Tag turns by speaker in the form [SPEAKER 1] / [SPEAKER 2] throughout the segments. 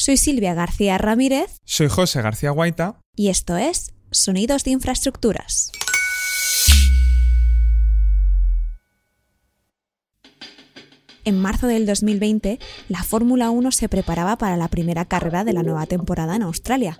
[SPEAKER 1] Soy Silvia García Ramírez.
[SPEAKER 2] Soy José García Guaita.
[SPEAKER 1] Y esto es Sonidos de Infraestructuras. En marzo del 2020, la Fórmula 1 se preparaba para la primera carrera de la nueva temporada en Australia.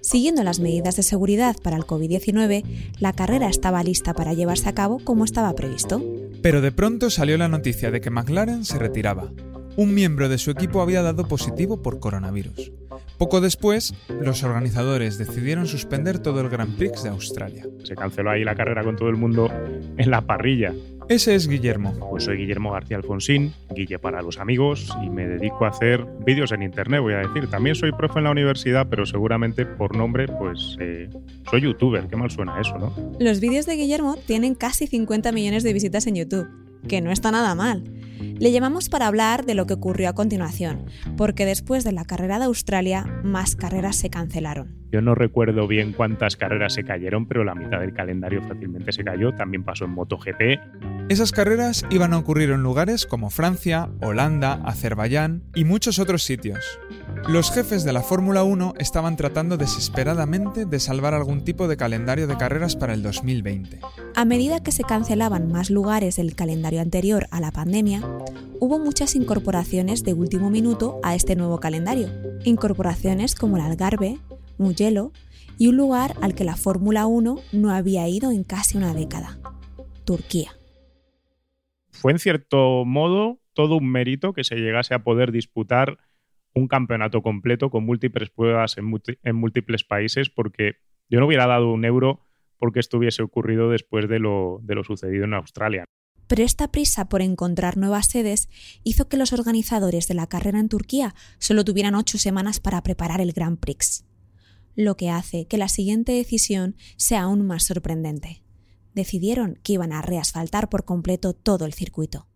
[SPEAKER 1] Siguiendo las medidas de seguridad para el COVID-19, la carrera estaba lista para llevarse a cabo como estaba previsto.
[SPEAKER 2] Pero de pronto salió la noticia de que McLaren se retiraba. Un miembro de su equipo había dado positivo por coronavirus. Poco después, los organizadores decidieron suspender todo el Grand Prix de Australia.
[SPEAKER 3] Se canceló ahí la carrera con todo el mundo en la parrilla.
[SPEAKER 2] Ese es Guillermo.
[SPEAKER 3] Pues soy Guillermo García Alfonsín, Guille para los amigos, y me dedico a hacer vídeos en internet, voy a decir. También soy profe en la universidad, pero seguramente por nombre, pues eh, soy youtuber. Qué mal suena eso, ¿no?
[SPEAKER 1] Los vídeos de Guillermo tienen casi 50 millones de visitas en YouTube, que no está nada mal. Le llamamos para hablar de lo que ocurrió a continuación, porque después de la carrera de Australia, más carreras se cancelaron.
[SPEAKER 3] Yo no recuerdo bien cuántas carreras se cayeron, pero la mitad del calendario fácilmente se cayó. También pasó en MotoGP.
[SPEAKER 2] Esas carreras iban a ocurrir en lugares como Francia, Holanda, Azerbaiyán y muchos otros sitios. Los jefes de la Fórmula 1 estaban tratando desesperadamente de salvar algún tipo de calendario de carreras para el 2020.
[SPEAKER 1] A medida que se cancelaban más lugares del calendario anterior a la pandemia, hubo muchas incorporaciones de último minuto a este nuevo calendario. Incorporaciones como el Algarve, Mugello y un lugar al que la Fórmula 1 no había ido en casi una década, Turquía.
[SPEAKER 3] Fue en cierto modo todo un mérito que se llegase a poder disputar un campeonato completo con múltiples pruebas en, múltiples países porque yo no hubiera dado un euro porque esto hubiese ocurrido después de lo, de lo sucedido en Australia.
[SPEAKER 1] Pero esta prisa por encontrar nuevas sedes hizo que los organizadores de la carrera en Turquía solo tuvieran ocho semanas para preparar el Grand Prix lo que hace que la siguiente decisión sea aún más sorprendente. Decidieron que iban a reasfaltar por completo todo el circuito.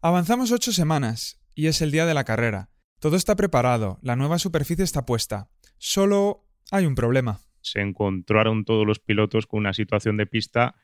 [SPEAKER 2] Avanzamos ocho semanas, y es el día de la carrera. Todo está preparado, la nueva superficie está puesta. Solo hay un problema.
[SPEAKER 3] Se encontraron todos los pilotos con una situación de pista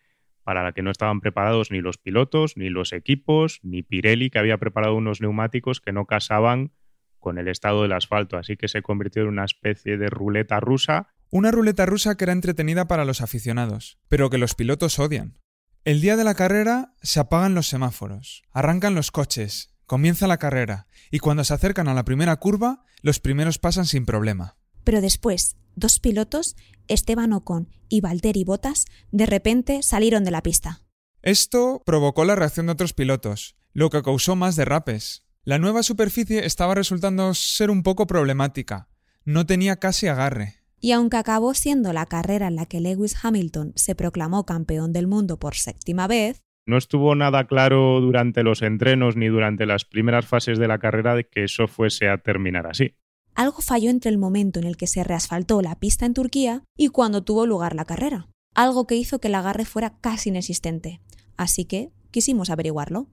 [SPEAKER 3] para la que no estaban preparados ni los pilotos, ni los equipos, ni Pirelli, que había preparado unos neumáticos que no casaban con el estado del asfalto, así que se convirtió en una especie de ruleta rusa.
[SPEAKER 2] Una ruleta rusa que era entretenida para los aficionados, pero que los pilotos odian. El día de la carrera se apagan los semáforos, arrancan los coches, comienza la carrera, y cuando se acercan a la primera curva, los primeros pasan sin problema.
[SPEAKER 1] Pero después, dos pilotos, Esteban Ocon y Valtteri Bottas, de repente salieron de la pista.
[SPEAKER 2] Esto provocó la reacción de otros pilotos, lo que causó más derrapes. La nueva superficie estaba resultando ser un poco problemática. No tenía casi agarre.
[SPEAKER 1] Y aunque acabó siendo la carrera en la que Lewis Hamilton se proclamó campeón del mundo por séptima vez,
[SPEAKER 3] no estuvo nada claro durante los entrenos ni durante las primeras fases de la carrera de que eso fuese a terminar así.
[SPEAKER 1] Algo falló entre el momento en el que se reasfaltó la pista en Turquía y cuando tuvo lugar la carrera. Algo que hizo que el agarre fuera casi inexistente. Así que quisimos averiguarlo.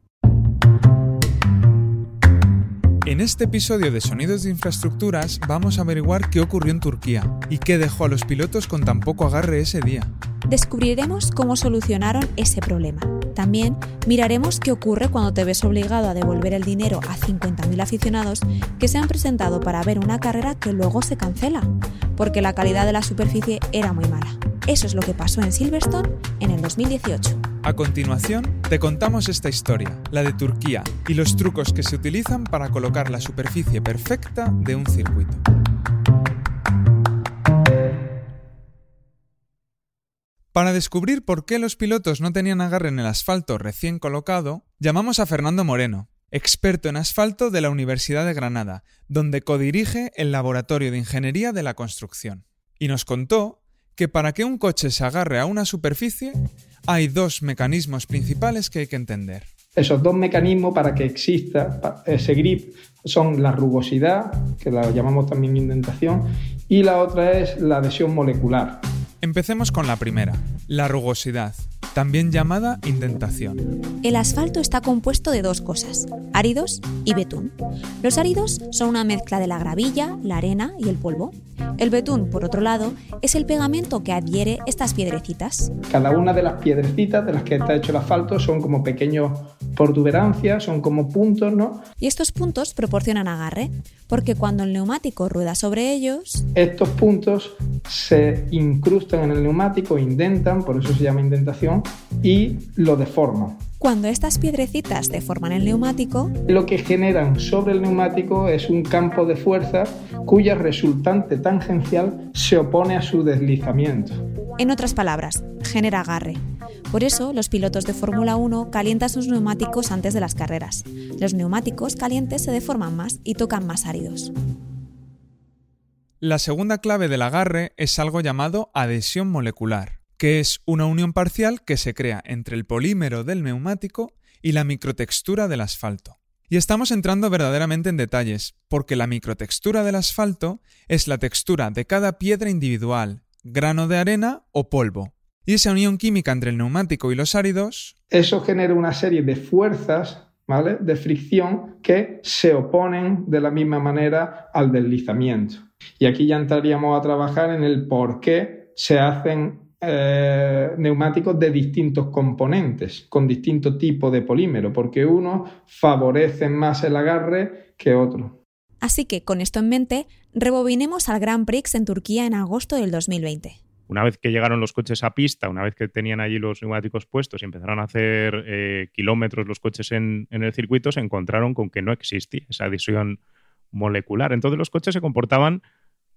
[SPEAKER 2] En este episodio de Sonidos de Infraestructuras vamos a averiguar qué ocurrió en Turquía y qué dejó a los pilotos con tan poco agarre ese día.
[SPEAKER 1] Descubriremos cómo solucionaron ese problema. También miraremos qué ocurre cuando te ves obligado a devolver el dinero a 50.000 aficionados que se han presentado para ver una carrera que luego se cancela, porque la calidad de la superficie era muy mala. Eso es lo que pasó en Silverstone en el 2018.
[SPEAKER 2] A continuación, te contamos esta historia, la de Turquía, y los trucos que se utilizan para colocar la superficie perfecta de un circuito. Para descubrir por qué los pilotos no tenían agarre en el asfalto recién colocado, llamamos a Fernando Moreno, experto en asfalto de la Universidad de Granada, donde codirige el Laboratorio de Ingeniería de la Construcción. Y nos contó que para que un coche se agarre a una superficie hay dos mecanismos principales que hay que entender.
[SPEAKER 4] Esos dos mecanismos para que exista ese grip son la rugosidad, que la llamamos también indentación, y la otra es la adhesión molecular.
[SPEAKER 2] Empecemos con la primera, la rugosidad, también llamada indentación.
[SPEAKER 1] El asfalto está compuesto de dos cosas, áridos y betún. Los áridos son una mezcla de la gravilla, la arena y el polvo. El betún, por otro lado, es el pegamento que adhiere estas piedrecitas.
[SPEAKER 4] Cada una de las piedrecitas de las que está hecho el asfalto son como pequeños protuberancias, son como puntos, ¿no?
[SPEAKER 1] Y estos puntos proporcionan agarre, porque cuando el neumático rueda sobre ellos...
[SPEAKER 4] Estos puntos se incrustan en el neumático, indentan, por eso se llama indentación, y lo deforman.
[SPEAKER 1] Cuando estas piedrecitas deforman el neumático,
[SPEAKER 4] lo que generan sobre el neumático es un campo de fuerza cuya resultante tangencial se opone a su deslizamiento.
[SPEAKER 1] En otras palabras, genera agarre. Por eso, los pilotos de Fórmula 1 calientan sus neumáticos antes de las carreras. Los neumáticos calientes se deforman más y tocan más áridos.
[SPEAKER 2] La segunda clave del agarre es algo llamado adhesión molecular, que es una unión parcial que se crea entre el polímero del neumático y la microtextura del asfalto. Y estamos entrando verdaderamente en detalles, porque la microtextura del asfalto es la textura de cada piedra individual, grano de arena o polvo. Y esa unión química entre el neumático y los áridos...
[SPEAKER 4] Eso genera una serie de fuerzas, ¿vale? De fricción que se oponen de la misma manera al deslizamiento. Y aquí ya entraríamos a trabajar en el por qué se hacen eh, neumáticos de distintos componentes, con distinto tipo de polímero, porque unos favorecen más el agarre que otros.
[SPEAKER 1] Así que, con esto en mente, rebobinemos al Grand Prix en Turquía en agosto del 2020.
[SPEAKER 3] Una vez que llegaron los coches a pista, una vez que tenían allí los neumáticos puestos y empezaron a hacer eh, kilómetros los coches en, en, el circuito, se encontraron con que no existía esa adhesión molecular. Entonces los coches se comportaban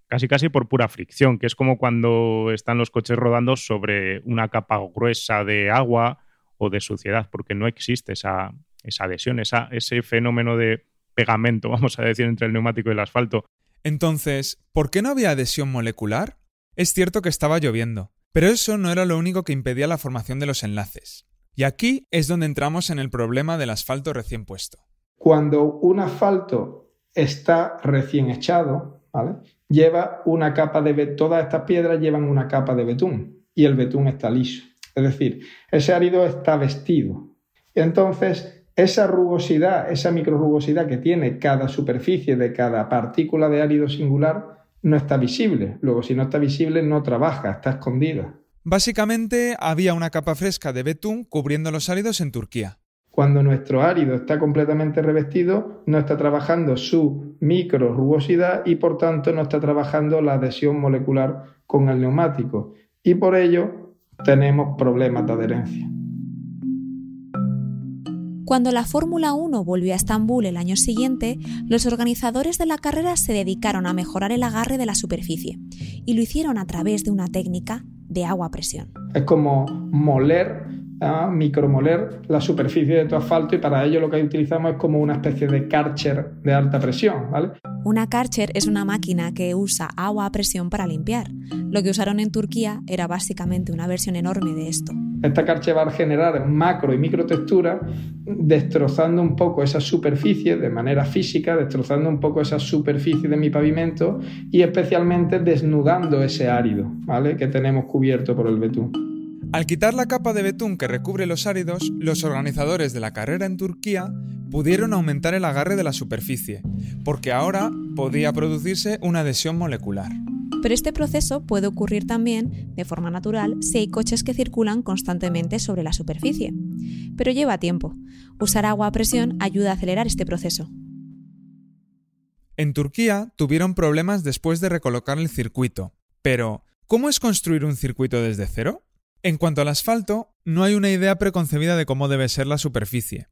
[SPEAKER 3] casi casi por pura fricción, que es como cuando están los coches rodando sobre una capa gruesa de agua o de suciedad, porque no existe esa, esa adhesión, esa, ese fenómeno de pegamento, vamos a decir, entre el neumático y el asfalto.
[SPEAKER 2] Entonces, ¿por qué no había adhesión molecular? Es cierto que estaba lloviendo, pero eso no era lo único que impedía la formación de los enlaces. Y aquí es donde entramos en el problema del asfalto recién puesto.
[SPEAKER 4] Cuando un asfalto está recién echado, ¿vale? lleva una capa de todas estas piedras llevan una capa de betún y el betún está liso. Es decir, ese árido está vestido. Entonces, esa rugosidad, esa microrugosidad que tiene cada superficie de cada partícula de árido singular no está visible. Luego, si no está visible, no trabaja, está escondida.
[SPEAKER 2] Básicamente, había una capa fresca de betún cubriendo los áridos en Turquía.
[SPEAKER 4] Cuando nuestro árido está completamente revestido, no está trabajando su micro rugosidad y por tanto no está trabajando la adhesión molecular con el neumático. Y por ello tenemos problemas de adherencia.
[SPEAKER 1] Cuando la Fórmula 1 volvió a Estambul el año siguiente, los organizadores de la carrera se dedicaron a mejorar el agarre de la superficie y lo hicieron a través de una técnica de agua a presión.
[SPEAKER 4] Es como moler a micromoler la superficie de tu asfalto y para ello lo que utilizamos es como una especie de Karcher de alta presión, ¿vale?
[SPEAKER 1] Una Karcher es una máquina que usa agua a presión para limpiar. Lo que usaron en Turquía era básicamente una versión enorme de esto.
[SPEAKER 4] Esta Karcher va a generar macro y micro textura destrozando un poco esa superficie de manera física, destrozando un poco esa superficie de mi pavimento y especialmente desnudando ese árido, ¿vale? Que tenemos cubierto por el betún.
[SPEAKER 2] Al quitar la capa de betún que recubre los áridos, los organizadores de la carrera en Turquía pudieron aumentar el agarre de la superficie, porque ahora podía producirse una adhesión molecular.
[SPEAKER 1] Pero este proceso puede ocurrir también de forma natural si hay coches que circulan constantemente sobre la superficie. Pero lleva tiempo. Usar agua a presión ayuda a acelerar este proceso.
[SPEAKER 2] En Turquía tuvieron problemas después de recolocar el circuito. Pero, ¿cómo es construir un circuito desde cero? En cuanto al asfalto, no hay una idea preconcebida de cómo debe ser la superficie.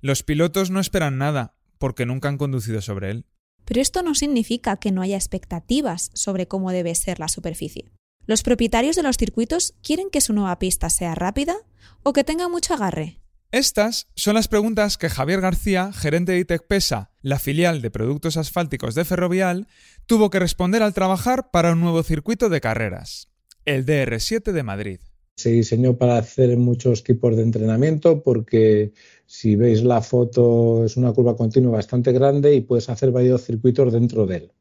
[SPEAKER 2] Los pilotos no esperan nada, porque nunca han conducido sobre él.
[SPEAKER 1] Pero esto no significa que no haya expectativas sobre cómo debe ser la superficie. Los propietarios de los circuitos quieren que su nueva pista sea rápida o que tenga mucho agarre.
[SPEAKER 2] Estas son las preguntas que Javier García, gerente de ITECPESA, la filial de productos asfálticos de Ferrovial, tuvo que responder al trabajar para un nuevo circuito de carreras, el DR7 de Madrid.
[SPEAKER 5] Se diseñó para hacer muchos tipos de entrenamiento porque si veis la foto es una curva continua bastante grande y puedes hacer varios circuitos dentro de él.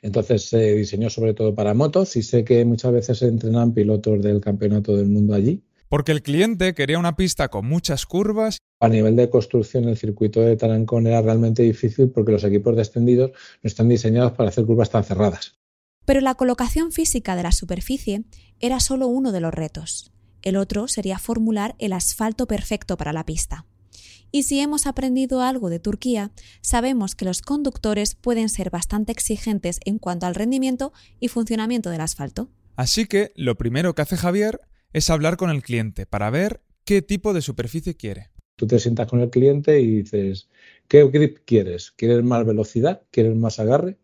[SPEAKER 5] Entonces se diseñó sobre todo para motos y sé que muchas veces se entrenan pilotos del campeonato del mundo allí.
[SPEAKER 2] Porque el cliente quería una pista con muchas curvas.
[SPEAKER 5] A nivel de construcción el circuito de Tarancón era realmente difícil porque los equipos descendidos no están diseñados para hacer curvas tan cerradas.
[SPEAKER 1] Pero la colocación física de la superficie era solo uno de los retos. El otro sería formular el asfalto perfecto para la pista. Y si hemos aprendido algo de Turquía, sabemos que los conductores pueden ser bastante exigentes en cuanto al rendimiento y funcionamiento del asfalto.
[SPEAKER 2] Así que lo primero que hace Javier es hablar con el cliente para ver qué tipo de superficie quiere.
[SPEAKER 5] Tú te sientas con el cliente y dices, ¿qué grip quieres? ¿Quieres más velocidad? ¿Quieres más agarre?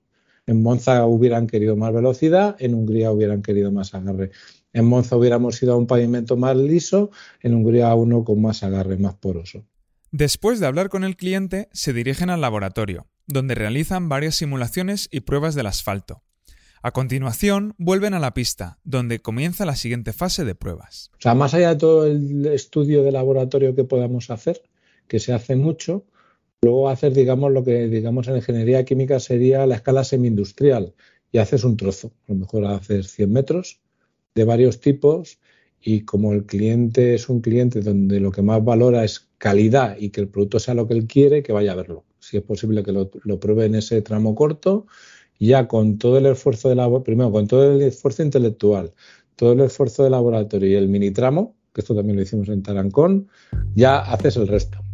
[SPEAKER 5] En Monza hubieran querido más velocidad, en Hungría hubieran querido más agarre. En Monza hubiéramos ido a un pavimento más liso, en Hungría a uno con más agarre, más poroso.
[SPEAKER 2] Después de hablar con el cliente, se dirigen al laboratorio, donde realizan varias simulaciones y pruebas del asfalto. A continuación, vuelven a la pista, donde comienza la siguiente fase de pruebas.
[SPEAKER 5] O sea, más allá de todo el estudio de laboratorio que podamos hacer, que se hace mucho, luego hacer, digamos, lo que digamos en ingeniería química sería la escala semi-industrial y haces un trozo, a lo mejor haces 100 metros de varios tipos y como el cliente es un cliente donde lo que más valora es calidad y que el producto sea lo que él quiere, que vaya a verlo. Si es posible que lo, pruebe en ese tramo corto ya con todo el esfuerzo de labor, primero con todo el esfuerzo intelectual, todo el esfuerzo de laboratorio y el mini tramo, que esto también lo hicimos en Tarancón, ya haces el resto.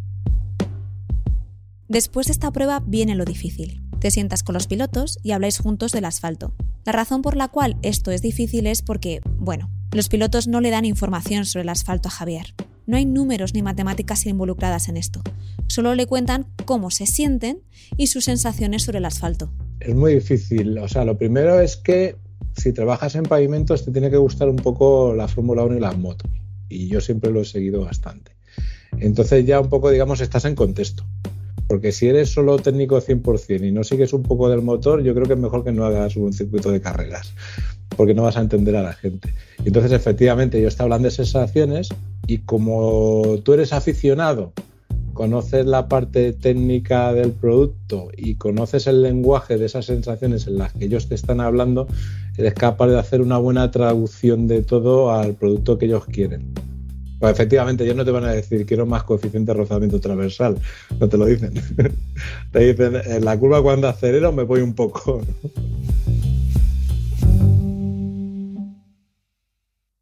[SPEAKER 1] Después de esta prueba viene lo difícil. Te sientas con los pilotos y habláis juntos del asfalto. La razón por la cual esto es difícil es porque, bueno, los pilotos no le dan información sobre el asfalto a Javier. No hay números ni matemáticas involucradas en esto. Solo le cuentan cómo se sienten y sus sensaciones sobre el asfalto
[SPEAKER 5] es muy difícil. O sea, lo primero es que si trabajas en pavimentos te tiene que gustar un poco la Fórmula 1 y las motos. Y yo siempre lo he seguido bastante. Entonces ya un poco, digamos, estás en contexto. Porque si eres solo técnico 100% y no sigues un poco del motor, yo creo que es mejor que no hagas un circuito de carreras, porque no vas a entender a la gente. Entonces, efectivamente, yo estaba hablando de sensaciones y como tú eres aficionado conoces la parte técnica del producto y conoces el lenguaje de esas sensaciones en las que ellos te están hablando, eres capaz de hacer una buena traducción de todo al producto que ellos quieren. Pues efectivamente, ellos no te van a decir quiero más coeficiente de rozamiento transversal, no te lo dicen. te dicen en la curva cuando acelero me voy un poco.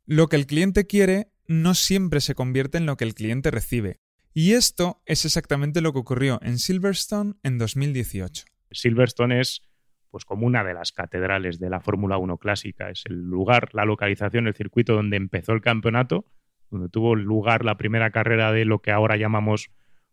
[SPEAKER 2] Lo que el cliente quiere no siempre se convierte en lo que el cliente recibe. Y esto es exactamente lo que ocurrió en Silverstone en 2018.
[SPEAKER 3] Silverstone es pues como una de las catedrales de la Fórmula 1 clásica, es el lugar, la localización, el circuito donde empezó el campeonato, donde tuvo lugar la primera carrera de lo que ahora llamamos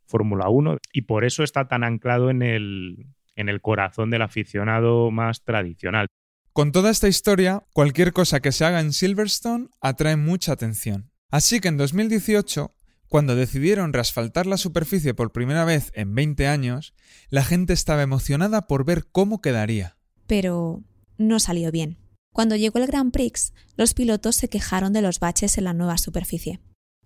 [SPEAKER 3] Fórmula 1 y por eso está tan anclado en el, en el corazón del aficionado más tradicional.
[SPEAKER 2] Con toda esta historia, cualquier cosa que se haga en Silverstone atrae mucha atención. Así que en 2018 cuando decidieron reasfaltar la superficie por primera vez en 20 años, la gente estaba emocionada por ver cómo quedaría.
[SPEAKER 1] Pero no salió bien. Cuando llegó el Grand Prix, los pilotos se quejaron de los baches en la nueva superficie.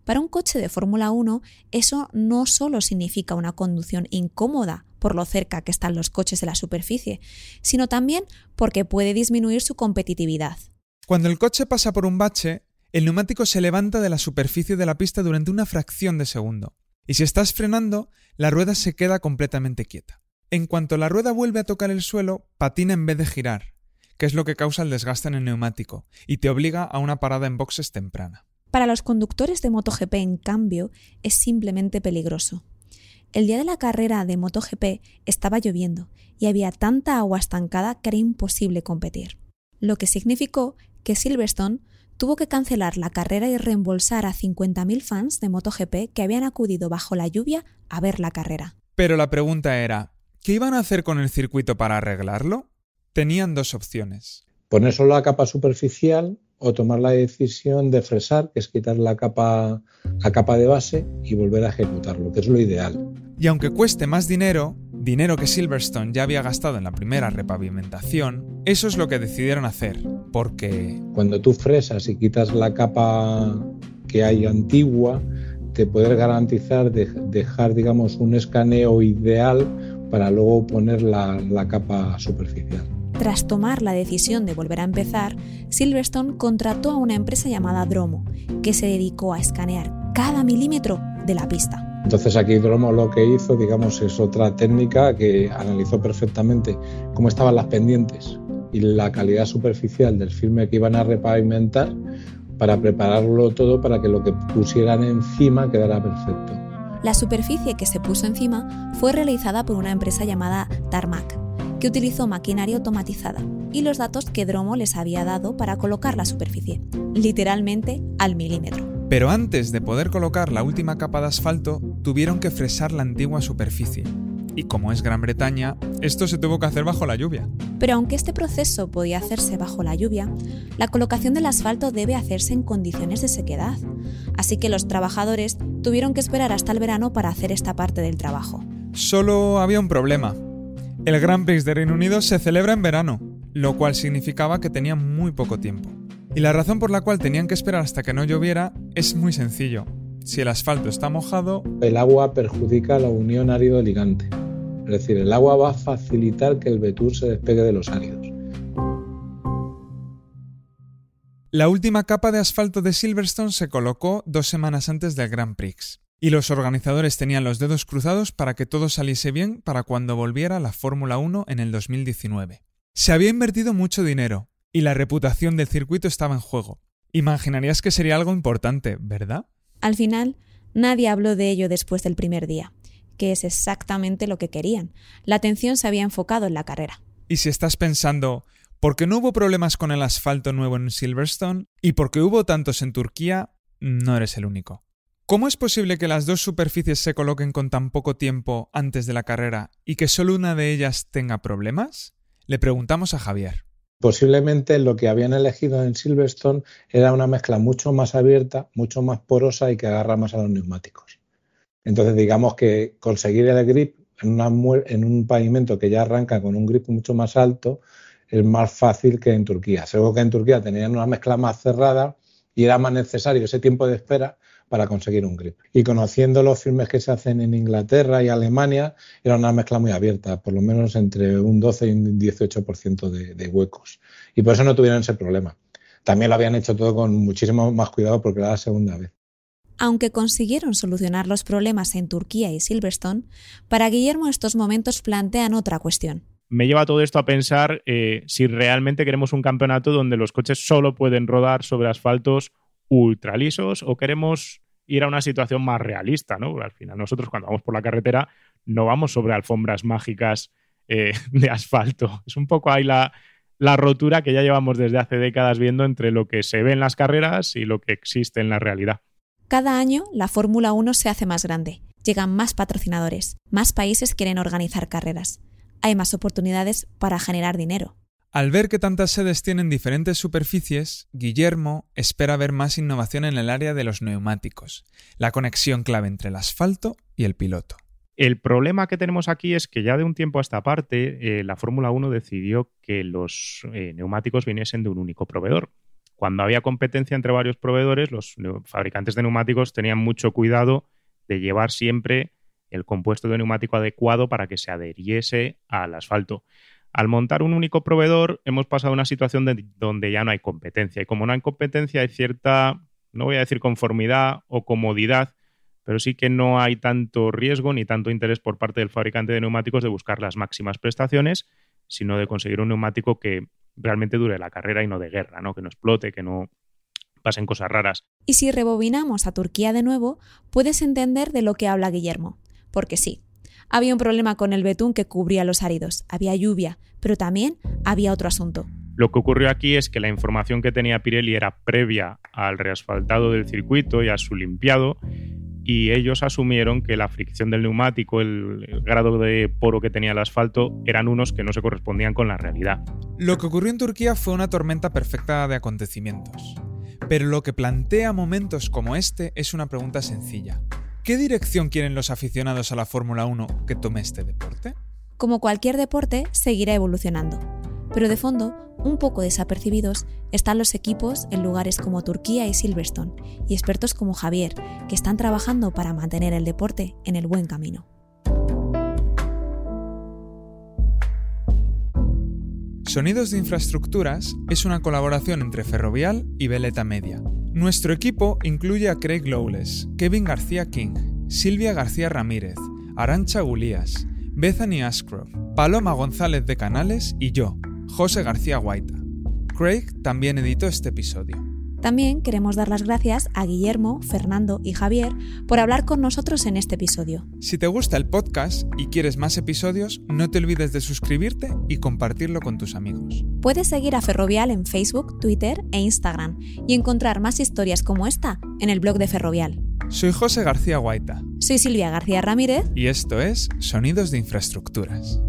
[SPEAKER 1] Para un coche de Fórmula 1, eso no solo significa una conducción incómoda por lo cerca que están los coches de la superficie, sino también porque puede disminuir su competitividad.
[SPEAKER 2] Cuando el coche pasa por un bache, el neumático se levanta de la superficie de la pista durante una fracción de segundo. Y si estás frenando, la rueda se queda completamente quieta. En cuanto la rueda vuelve a tocar el suelo, patina en vez de girar, que es lo que causa el desgaste en el neumático, y te obliga a una parada en boxes temprana.
[SPEAKER 1] Para los conductores de MotoGP, en cambio, es simplemente peligroso. El día de la carrera de MotoGP estaba lloviendo y había tanta agua estancada que era imposible competir, lo que significó que Silverstone tuvo que cancelar la carrera y reembolsar a 50.000 fans de MotoGP que habían acudido bajo la lluvia a ver la carrera.
[SPEAKER 2] Pero la pregunta era, ¿qué iban a hacer con el circuito para arreglarlo? Tenían dos opciones.
[SPEAKER 5] Poner solo la capa superficial o tomar la decisión de fresar, que es quitar la capa, la capa de base y volver a ejecutarlo, que es lo ideal.
[SPEAKER 2] Y aunque cueste más dinero, dinero que Silverstone ya había gastado en la primera repavimentación, eso es lo que decidieron hacer, porque...
[SPEAKER 5] Cuando tú fresas y quitas la capa que hay antigua, te puedes garantizar de dejar, digamos, un escaneo ideal para luego poner la, la capa superficial.
[SPEAKER 1] Tras tomar la decisión de volver a empezar, Silverstone contrató a una empresa llamada Dromo, que se dedicó a escanear cada milímetro de la pista.
[SPEAKER 5] Entonces aquí Dromo lo que hizo, digamos, es otra técnica que analizó perfectamente cómo estaban las pendientes y la calidad superficial del filme que iban a repavimentar para prepararlo todo para que lo que pusieran encima quedara perfecto.
[SPEAKER 1] La superficie que se puso encima fue realizada por una empresa llamada Tarmac, que utilizó maquinaria automatizada y los datos que Dromo les había dado para colocar la superficie, literalmente al milímetro.
[SPEAKER 2] Pero antes de poder colocar la última capa de asfalto, tuvieron que fresar la antigua superficie. Y como es Gran Bretaña, esto se tuvo que hacer bajo la lluvia.
[SPEAKER 1] Pero aunque este proceso podía hacerse bajo la lluvia, la colocación del asfalto debe hacerse en condiciones de sequedad. Así que los trabajadores tuvieron que esperar hasta el verano para hacer esta parte del trabajo.
[SPEAKER 2] Solo había un problema. El Grand Prix de Reino Unido se celebra en verano, lo cual significaba que tenían muy poco tiempo. Y la razón por la cual tenían que esperar hasta que no lloviera es muy sencillo. Si el asfalto está mojado...
[SPEAKER 5] El agua perjudica la unión árido-ligante. Es decir, el agua va a facilitar que el betún se despegue de los áridos.
[SPEAKER 2] La última capa de asfalto de Silverstone se colocó dos semanas antes del Grand Prix, y los organizadores tenían los dedos cruzados para que todo saliese bien para cuando volviera la Fórmula 1 en el 2019. Se había invertido mucho dinero, y la reputación del circuito estaba en juego. Imaginarías que sería algo importante, ¿verdad?
[SPEAKER 1] Al final, nadie habló de ello después del primer día, que es exactamente lo que querían. La atención se había enfocado en la carrera.
[SPEAKER 2] Y si estás pensando, ¿por qué no hubo problemas con el asfalto nuevo en Silverstone? ¿Y por qué hubo tantos en Turquía? No eres el único. ¿Cómo es posible que las dos superficies se coloquen con tan poco tiempo antes de la carrera y que solo una de ellas tenga problemas? Le preguntamos a Javier.
[SPEAKER 5] Posiblemente lo que habían elegido en Silverstone era una mezcla mucho más abierta, mucho más porosa y que agarra más a los neumáticos. Entonces, digamos que conseguir el grip en, en un pavimento que ya arranca con un grip mucho más alto es más fácil que en Turquía. Seguro que en Turquía tenían una mezcla más cerrada y era más necesario ese tiempo de espera para conseguir un grip. Y conociendo los filmes que se hacen en Inglaterra y Alemania, era una mezcla muy abierta, por lo menos entre un 12 y un 18% de, de huecos. Y por eso no tuvieron ese problema. También lo habían hecho todo con muchísimo más cuidado porque era la segunda vez.
[SPEAKER 1] Aunque consiguieron solucionar los problemas en Turquía y Silverstone, para Guillermo estos momentos plantean otra cuestión.
[SPEAKER 3] Me lleva todo esto a pensar eh, si realmente queremos un campeonato donde los coches solo pueden rodar sobre asfaltos ultra lisos o queremos ir a una situación más realista, ¿no? al final nosotros cuando vamos por la carretera no vamos sobre alfombras mágicas eh, de asfalto. Es un poco ahí la, la rotura que ya llevamos desde hace décadas viendo entre lo que se ve en las carreras y lo que existe en la realidad.
[SPEAKER 1] Cada año la Fórmula 1 se hace más grande, llegan más patrocinadores, más países quieren organizar carreras, hay más oportunidades para generar dinero.
[SPEAKER 2] Al ver que tantas sedes tienen diferentes superficies, Guillermo espera ver más innovación en el área de los neumáticos, la conexión clave entre el asfalto y el piloto.
[SPEAKER 3] El problema que tenemos aquí es que ya de un tiempo a esta parte, eh, la Fórmula 1 decidió que los eh, neumáticos viniesen de un único proveedor. Cuando había competencia entre varios proveedores, los fabricantes de neumáticos tenían mucho cuidado de llevar siempre el compuesto de neumático adecuado para que se adheriese al asfalto. Al montar un único proveedor hemos pasado a una situación donde ya no hay competencia. Y como no hay competencia hay cierta, no voy a decir conformidad o comodidad, pero sí que no hay tanto riesgo ni tanto interés por parte del fabricante de neumáticos de buscar las máximas prestaciones, sino de conseguir un neumático que realmente dure la carrera y no de guerra, ¿no? que no explote, que no pasen cosas raras.
[SPEAKER 1] Y si rebobinamos a Turquía de nuevo, puedes entender de lo que habla Guillermo. Porque sí, había un problema con el betún que cubría los áridos, había lluvia, pero también había otro asunto.
[SPEAKER 3] Lo que ocurrió aquí es que la información que tenía Pirelli era previa al reasfaltado del circuito y a su limpiado, y ellos asumieron que la fricción del neumático, el, el, grado de poro que tenía el asfalto, eran unos que no se correspondían con la realidad.
[SPEAKER 2] Lo que ocurrió en Turquía fue una tormenta perfecta de acontecimientos. Pero lo que plantea momentos como este es una pregunta sencilla. ¿Qué dirección quieren los aficionados a la Fórmula 1 que tome este deporte?
[SPEAKER 1] Como cualquier deporte, seguirá evolucionando. Pero de fondo, un poco desapercibidos, están los equipos en lugares como Turquía y Silverstone, y expertos como Javier, que están trabajando para mantener el deporte en el buen camino.
[SPEAKER 2] Sonidos de Infraestructuras es una colaboración entre Ferrovial y Veleta Media. Nuestro equipo incluye a Craig Lowless, Kevin García King, Silvia García Ramírez, Arancha Gulías, Bethany Ashcroft, Paloma González de Canales y yo, José García Guaita. Craig también editó este episodio.
[SPEAKER 1] También queremos dar las gracias a Guillermo, Fernando y Javier por hablar con nosotros en este episodio.
[SPEAKER 2] Si te gusta el podcast y quieres más episodios, no te olvides de suscribirte y compartirlo con tus amigos.
[SPEAKER 1] Puedes seguir a Ferrovial en Facebook, Twitter e Instagram y encontrar más historias como esta en el blog de Ferrovial.
[SPEAKER 2] Soy José García Guaita.
[SPEAKER 1] Soy Silvia García Ramírez.
[SPEAKER 2] Y esto es Sonidos de Infraestructuras.